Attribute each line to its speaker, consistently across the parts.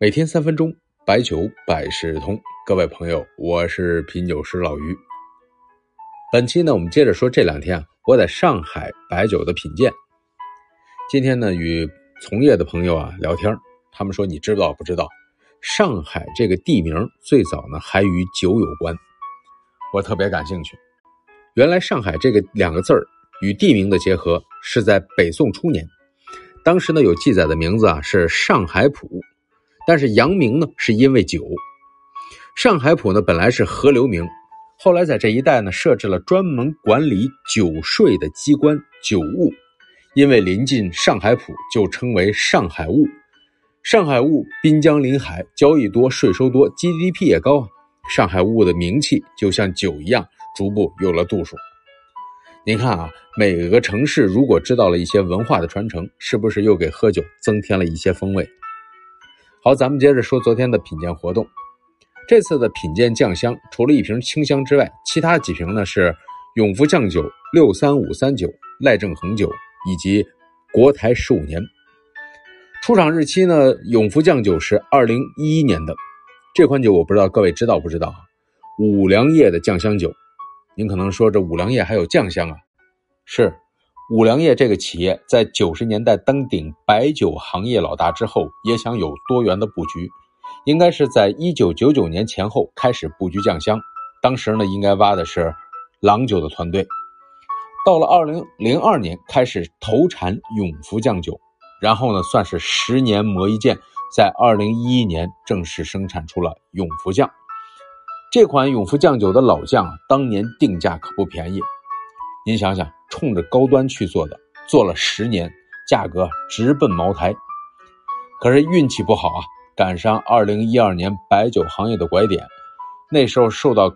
Speaker 1: 每天三分钟，白酒百事通。各位朋友，我是品酒师老于。本期呢，我们接着说这两天啊，我在上海白酒的品鉴。今天呢，与从业的朋友啊聊天，他们说你知道不知道，上海这个地名最早呢还与酒有关。我特别感兴趣。原来上海这个两个字儿与地名的结合是在北宋初年，当时呢有记载的名字啊是上海浦。但是洋名呢，是因为酒。上海浦呢，本来是河流名，后来在这一带呢，设置了专门管理酒税的机关酒务，因为临近上海浦，就称为上海务。上海务滨江临海，交易多，税收多，GDP 也高啊，上海务的名气就像酒一样，逐步有了度数。您看啊，每个城市如果知道了一些文化的传承，是不是又给喝酒增添了一些风味？好，咱们接着说昨天的品鉴活动。这次的品鉴酱香，除了一瓶清香之外，其他几瓶呢是永福酱酒六三五三九、赖正恒酒以及国台十五年。出厂日期呢，永福酱酒是二零一一年的。这款酒我不知道各位知道不知道啊？五粮液的酱香酒，您可能说这五粮液还有酱香啊？是。五粮液这个企业在九十年代登顶白酒行业老大之后，也想有多元的布局，应该是在一九九九年前后开始布局酱香。当时呢，应该挖的是郎酒的团队。到了二零零二年开始投产永福酱酒，然后呢，算是十年磨一剑，在二零一一年正式生产出了永福酱。这款永福酱酒的老酱，当年定价可不便宜。您想想，冲着高端去做的，做了十年，价格直奔茅台。可是运气不好啊，赶上二零一二年白酒行业的拐点，那时候受到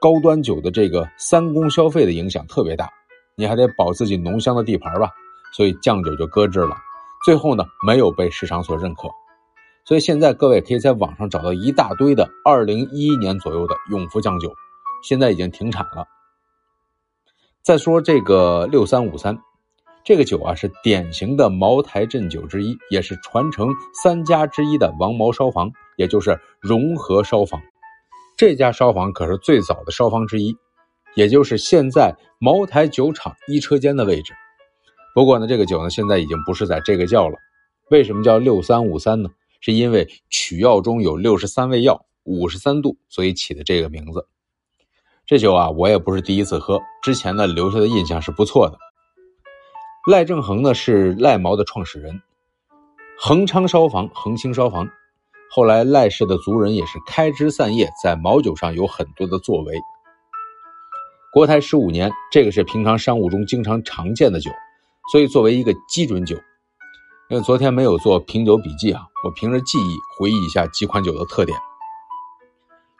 Speaker 1: 高端酒的这个三公消费的影响特别大，你还得保自己浓香的地盘吧，所以酱酒就搁置了。最后呢，没有被市场所认可，所以现在各位可以在网上找到一大堆的二零一一年左右的永福酱酒，现在已经停产了。再说这个六三五三，这个酒啊是典型的茅台镇酒之一，也是传承三家之一的王茅烧坊，也就是融合烧坊。这家烧坊可是最早的烧坊之一，也就是现在茅台酒厂一车间的位置。不过呢，这个酒呢现在已经不是在这个窖了。为什么叫六三五三呢？是因为取药中有六十三味药，五十三度，所以起的这个名字。这酒啊，我也不是第一次喝，之前呢留下的印象是不错的。赖正恒呢是赖茅的创始人，恒昌烧坊、恒兴烧坊，后来赖氏的族人也是开枝散叶，在毛酒上有很多的作为。国台十五年，这个是平常商务中经常常见的酒，所以作为一个基准酒。因为昨天没有做品酒笔记啊，我凭着记忆回忆一下几款酒的特点。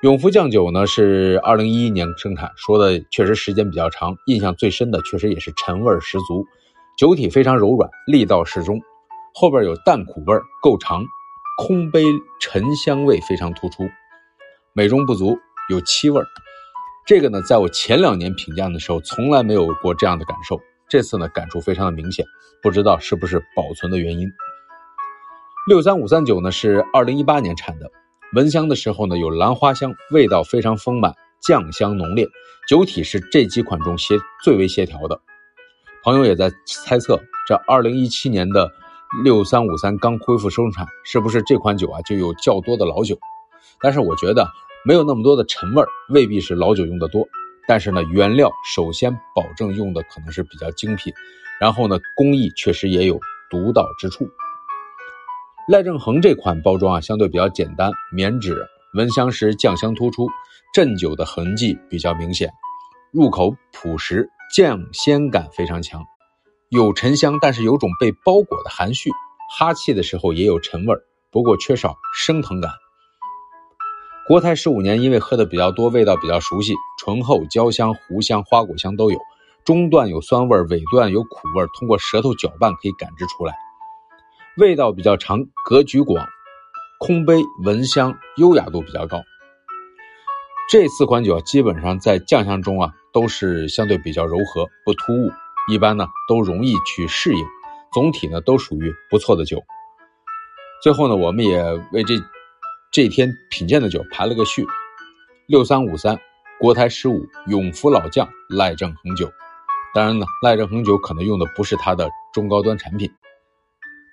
Speaker 1: 永福酱酒呢是二零一一年生产，说的确实时间比较长，印象最深的确实也是陈味十足，酒体非常柔软，力道适中，后边有淡苦味够长，空杯沉香味非常突出，美中不足，有七味这个呢，在我前两年品鉴的时候从来没有过这样的感受，这次呢感触非常的明显，不知道是不是保存的原因。六三五三九呢是二零一八年产的。闻香的时候呢，有兰花香，味道非常丰满，酱香浓烈，酒体是这几款中协最为协调的。朋友也在猜测，这二零一七年的六三五三刚恢复生产，是不是这款酒啊就有较多的老酒？但是我觉得没有那么多的陈味儿，未必是老酒用的多。但是呢，原料首先保证用的可能是比较精品，然后呢，工艺确实也有独到之处。赖正恒这款包装啊，相对比较简单，棉纸，闻香时酱香突出，镇酒的痕迹比较明显，入口朴实，酱鲜感非常强，有沉香，但是有种被包裹的含蓄，哈气的时候也有陈味儿，不过缺少升腾感。国台十五年，因为喝的比较多，味道比较熟悉，醇厚、焦香、糊香、花果香都有，中段有酸味，尾段有苦味，通过舌头搅拌可以感知出来。味道比较长，格局广，空杯闻香优雅度比较高。这四款酒啊，基本上在酱香中啊都是相对比较柔和，不突兀，一般呢都容易去适应。总体呢都属于不错的酒。最后呢，我们也为这这天品鉴的酒排了个序：六三五三，国台十五，永福老将赖正恒酒。当然呢，赖正恒酒可能用的不是它的中高端产品。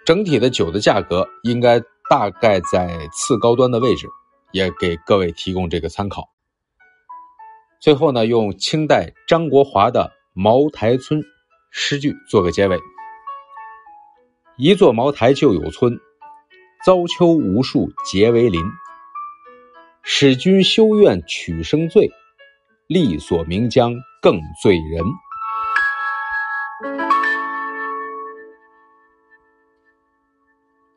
Speaker 1: 整体的酒的价格应该大概在次高端的位置，也给各位提供这个参考。最后呢，用清代张国华的《茅台村》诗句做个结尾：一座茅台就有村，遭秋无数结为林。使君修院取生醉，力所名将更醉人。